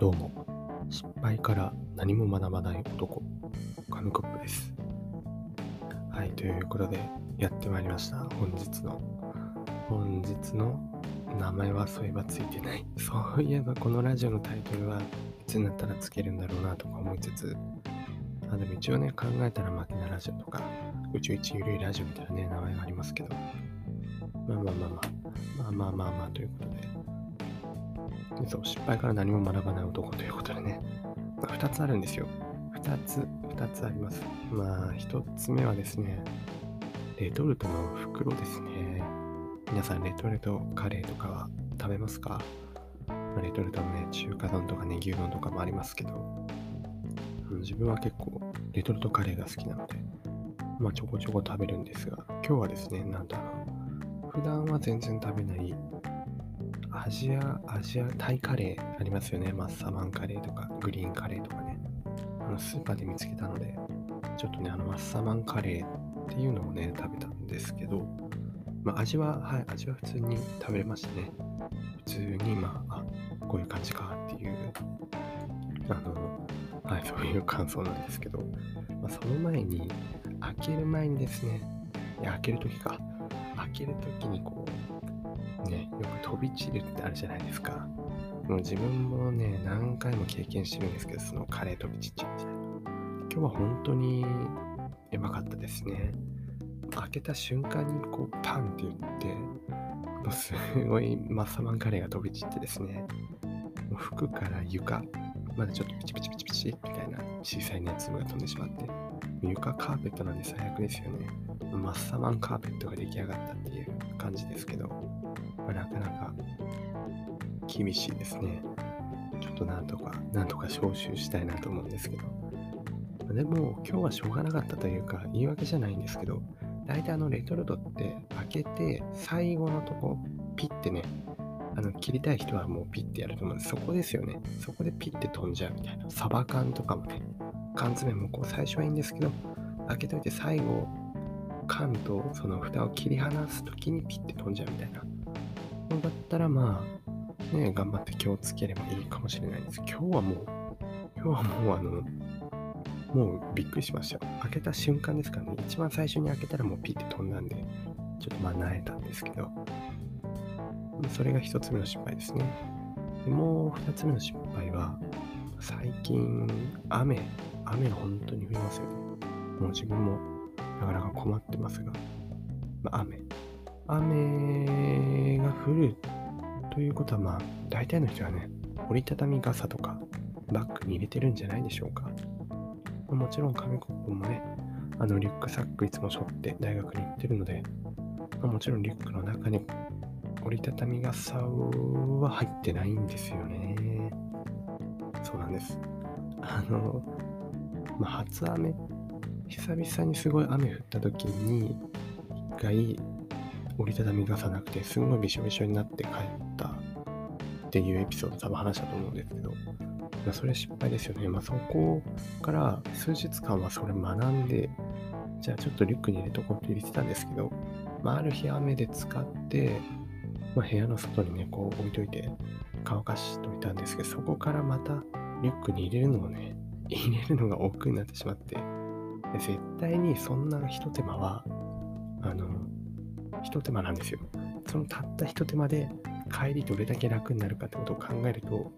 どうも、失敗から何も学ばない男、紙コップです。はい、ということで、やってまいりました。本日の、本日の名前はそういえばついてない。そういえばこのラジオのタイトルはいつになったらつけるんだろうなとか思いつつ、あでも一応ね、考えたら負けなラジオとか、宇宙一ゆるいラジオみたいなね、名前がありますけど、まあまあまあまあ、まあまあまあまあということで、そう、失敗から何も学ばない男ということでね、まあ、2つあるんですよ。2つ、2つあります。まあ、1つ目はですね、レトルトの袋ですね。皆さん、レトルトカレーとかは食べますか、ま、レトルトのね、中華丼とかね、牛丼とかもありますけど、自分は結構レトルトカレーが好きなので、まあ、ちょこちょこ食べるんですが、今日はですね、なんだろう、普段は全然食べないアジア、アジア、タイカレーありますよね。マッサマンカレーとか、グリーンカレーとかね。あの、スーパーで見つけたので、ちょっとね、あの、マッサマンカレーっていうのをね、食べたんですけど、まあ、味は、はい、味は普通に食べれましたね。普通に、まあ、あ、こういう感じかっていう、あの、はい、そういう感想なんですけど、まあ、その前に、開ける前にですね、いや、開けるときか。開けるときにこう、ね、よく飛び散るってあるじゃないですか。もう自分もね、何回も経験してるんですけど、そのカレー飛び散っちゃうみたいな。今日は本当にやばかったですね。開けた瞬間にこうパンって言って、もうすごいマッサマンカレーが飛び散ってですね、もう服から床、まだちょっとピチピチピチピチみたいな小さい熱粒が飛んでしまって、床カーペットなんで最悪ですよね。マッサマンカーペットが出来上がったっていう感じですけど、なかなか厳しいですね。ちょっとなんとか、なんとか招集したいなと思うんですけど。でも、今日はしょうがなかったというか、言い訳じゃないんですけど、大体あのレトルトって開けて、最後のとこ、ピッてね、あの切りたい人はもうピッてやると思うんです。そこですよね。そこでピッて飛んじゃうみたいな。サバ缶とかもね、缶詰もこう最初はいいんですけど、開けといて最後、缶とその蓋を切り離す時にピッて飛んじゃうみたいな。だったらまあ、ね、頑張って気をつければいいかもしれないです。今日はもう、今日はもうあの、もうびっくりしましたよ。開けた瞬間ですからね、一番最初に開けたらもうピッて飛んだんで、ちょっとまあ慣れたんですけど、それが一つ目の失敗ですね。でもう二つ目の失敗は、最近、雨、雨が本当に降りますよね。もう自分もなかなか困ってますが、まあ、雨。雨が降るということは、まあ、大体の人はね、折りたたみ傘とかバッグに入れてるんじゃないでしょうか。もちろん紙コップもね、あのリュックサックいつも背負って大学に行ってるので、まあ、もちろんリュックの中に折りたたみ傘は入ってないんですよね。そうなんです。あの、まあ、初雨、久々にすごい雨降った時に、一回折りたたみ傘なくて、すんごいびしょびしょになって帰ったっていうエピソード多分話したと思うんですけど、まあ、それ失敗ですよね。まあ、そこから数日間はそれ学んで、じゃあちょっとリュックに入れとこうって入れてたんですけど、まあ、ある日雨で使って、まあ、部屋の外にね、こう置いといて乾かしといたんですけど、そこからまたリュックに入れるのをね、入れるのが億劫になってしまって、絶対にそんな一手間は、あの、一手間なんですよ。そのたった一手間で帰りどれだけ楽になるかってことを考えると、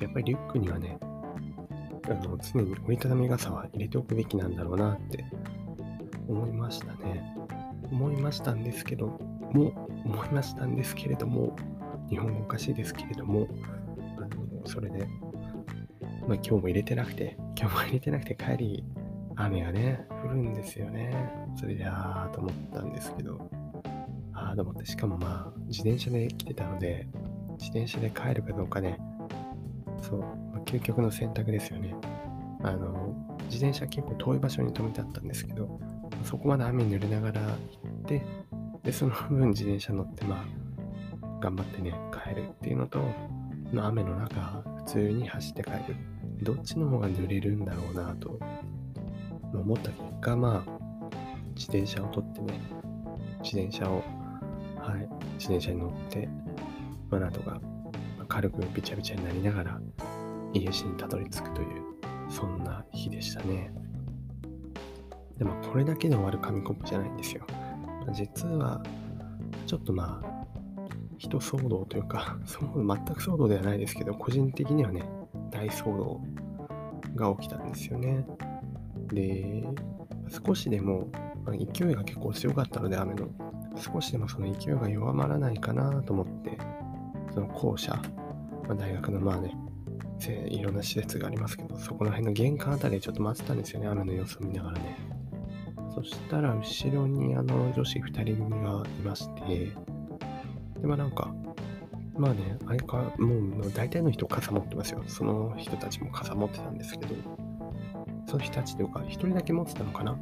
やっぱりリュックにはね、あの常に折りたたみ傘は入れておくべきなんだろうなって思いましたね。思いましたんですけども、思いましたんですけれども、日本語おかしいですけれども、あのそれで、まあ、今日も入れてなくて、今日も入れてなくて帰り、雨がね、降るんですよね。それで、あーと思ったんですけど、と思って、しかもまあ、自転車で来てたので、自転車で帰るかどうかね、そう、まあ、究極の選択ですよね。あの、自転車結構遠い場所に止めてあったんですけど、そこまで雨に濡れながら行って、で、その分自転車乗って、まあ、頑張ってね、帰るっていうのと、まあ、雨の中、普通に走って帰る。どっちの方が濡れるんだろうなと、思った結果、まあ、自転車を取ってね、自転車を、はい、自転車に乗って、まあ、なんとか、軽くびちゃびちゃになりながら家路にたどり着くという、そんな日でしたね。でもこれだけで終わる紙コップじゃないんですよ。実は、ちょっとまあ、人騒動というか、全く騒動ではないですけど、個人的にはね、大騒動が起きたんですよね。で、少しでも、勢いが結構強かったので、雨の、少しでもその勢いが弱まらないかなと思って、その校舎、まあ、大学のまあね、いろんな施設がありますけど、そこら辺の玄関あたりでちょっと待ってたんですよね、雨の様子を見ながらね。そしたら、後ろにあの女子2人組がいまして、で、まあなんか、まあね、あれか、もう大体の人傘持ってますよ。その人たちも傘持ってたんですけど、その人たちというか、1人だけ持ってたのかな。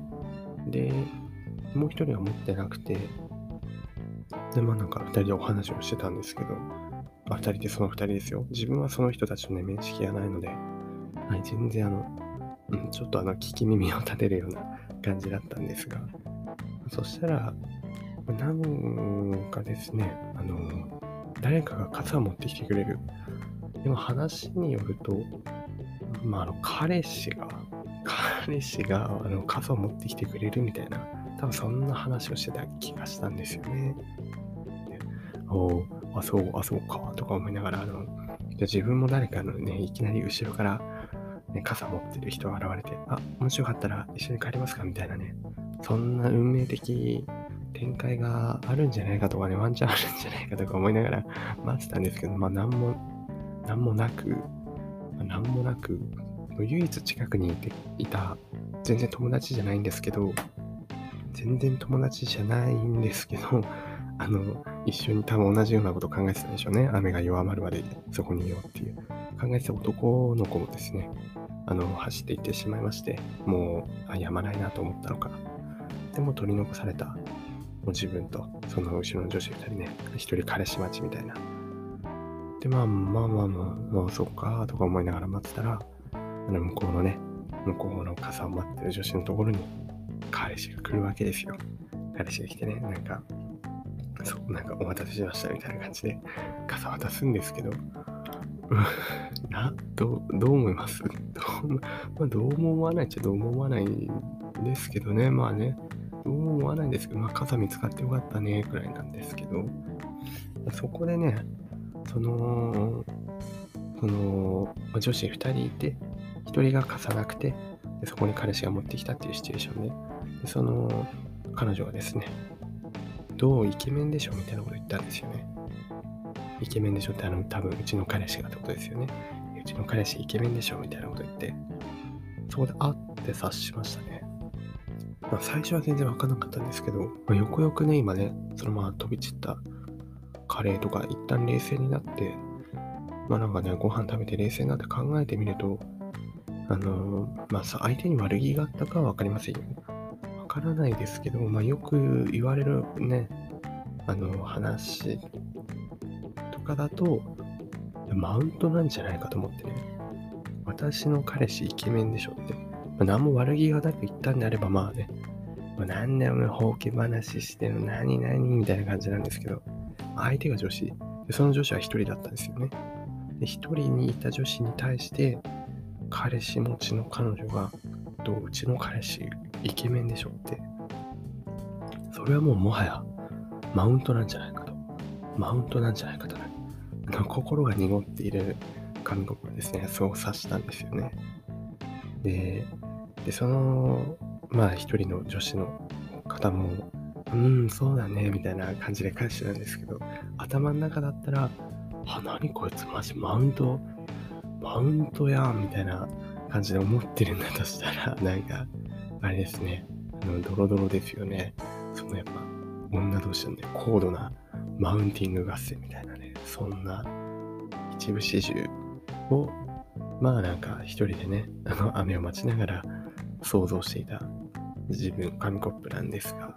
で、もう1人は持ってなくて、で、まあなんか2人でお話をしてたんですけど、あ、2人でその2人ですよ。自分はその人たちとね、面識がないので、はい、全然あの、うん、ちょっとあの、聞き耳を立てるような感じだったんですが、そしたら、なんかですね、あの、誰かが傘を持ってきてくれる。でも話によると、まあ、あの、彼氏が、彼氏があの傘を持ってきてくれるみたいな、多分そんな話をしてた気がしたんですよね。おあ、そう、あ、そうか、とか思いながら、あの、じゃ自分も誰かのね、いきなり後ろから、ね、傘持ってる人が現れて、あ、もしよかったら一緒に帰りますかみたいなね、そんな運命的展開があるんじゃないかとかね、ワンチャンあるんじゃないかとか思いながら待ってたんですけど、まあ、なんも、なんもなく、なんもなく、唯一近くにいていた、全然友達じゃないんですけど、全然友達じゃないんですけど、あの、一緒に多分同じようなこと考えてたんでしょうね。雨が弱まるまでそこにいようっていう。考えてた男の子もですね、あの、走っていってしまいまして、もう、あ、やまないなと思ったのか。でも取り残された、もう自分と、その後ろの女子2人ね、一人彼氏待ちみたいな。で、まあまあまあまあ、まあ、そっか、とか思いながら待ってたら、あの、向こうのね、向こうの傘を待ってる女子のところに、彼氏が来るわけですよ。彼氏が来てね、なんか、そう、なんかお待たせしましたみたいな感じで傘渡すんですけど、な、どう、どう思います？どう,、まあ、どうも思わないっちゃどうも思わないんですけどね、まあね、どうも思わないんですけど、まあ傘見つかってよかったね、くらいなんですけど、そこでね、その、その、女子2人いて、1人が傘なくて、でそこに彼氏が持ってきたっていうシチュエーションで、でその彼女がですね、どイケメンでしょみたいなこと言ったんですよね。イケメンでしょってあの多分うちの彼氏がってことですよね。うちの彼氏イケメンでしょみたいなこと言って、そこであって察しましたね。まあ、最初は全然わかんなかったんですけど、まあ、よくよくね、今ね、そのまま飛び散ったカレーとか一旦冷静になって、まあなんかね、ご飯食べて冷静になって考えてみると、あのー、まあさ、相手に悪気があったかはわかりませんよね。からないですけど、まあ、よく言われるね、あの話とかだと、マウントなんじゃないかと思ってね。私の彼氏イケメンでしょって。まあ、何も悪気がなく言ったんであれば、まあね、まあ、何でもほうけ話してる、何々みたいな感じなんですけど、相手が女子。でその女子は一人だったんですよね。で、一人にいた女子に対して、彼氏持ちの彼女が、とうちの彼氏イケメンでしょって。それはもうもはやマウントなんじゃないかと。マウントなんじゃないかと、ね。心が濁っている紙コップがですね、そう察したんですよね。で、でその、まあ一人の女子の方も、うん、そうだね、みたいな感じで返してたんですけど、頭の中だったら、あ、何こいつマジマウント、マウントやん、みたいな感じで思ってるんだとしたら、なんか、あれですね、あの、ドロドロですよね。そのやっぱ、女同士のね、高度なマウンティング合戦みたいなね、そんな一部始終を、まあなんか一人でね、あの雨を待ちながら想像していた自分、紙コップなんですが、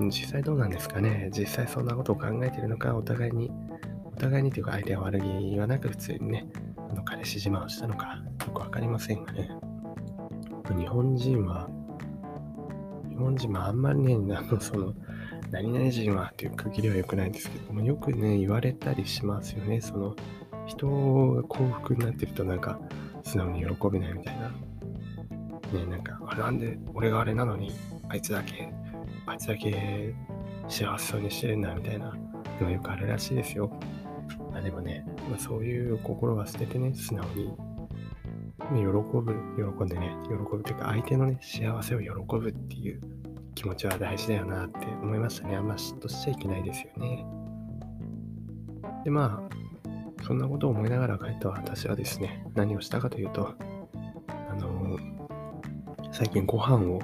実際どうなんですかね実際そんなことを考えてるのか、お互いに、お互いにというか相手は悪気はなく普通にね、あの彼氏自慢をしたのか、よくわかりませんがね。日本人は、日本人もあんまりね、あの、その、何々人はっていう区切りは良くないんですけども、よくね、言われたりしますよね。その、人が幸福になってるとなんか素直に喜べないみたいな。ねなんか、あなんで俺があれなのに、あいつだけ、あいつだけ幸せそうにしてるんだみたいなのがよくあるらしいですよ。あでもね、まあ、そういう心は捨ててね、素直に喜ぶ、喜んでね、喜ぶというか、相手のね、幸せを喜ぶっていう気持ちは大事だよなって思いましたね。あんま嫉妬しちゃいけないですよね。で、まあ、そんなことを思いながら帰った私はですね、何をしたかというと、あのー、最近ご飯を、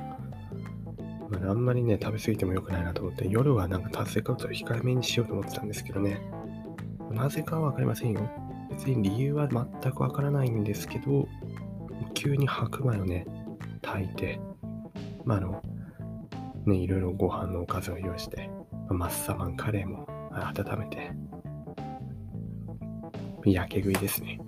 まあ、あんまりね、食べ過ぎても良くないなと思って、夜はなんか炭水化物を控えめにしようと思ってたんですけどね、なぜかはわかりませんよ。別に理由は全くわからないんですけど、急に白米をね、炊いて、まあ、あの、ね、いろいろご飯のおかずを用意して、マッサマンカレーも温めて、焼け食いですね。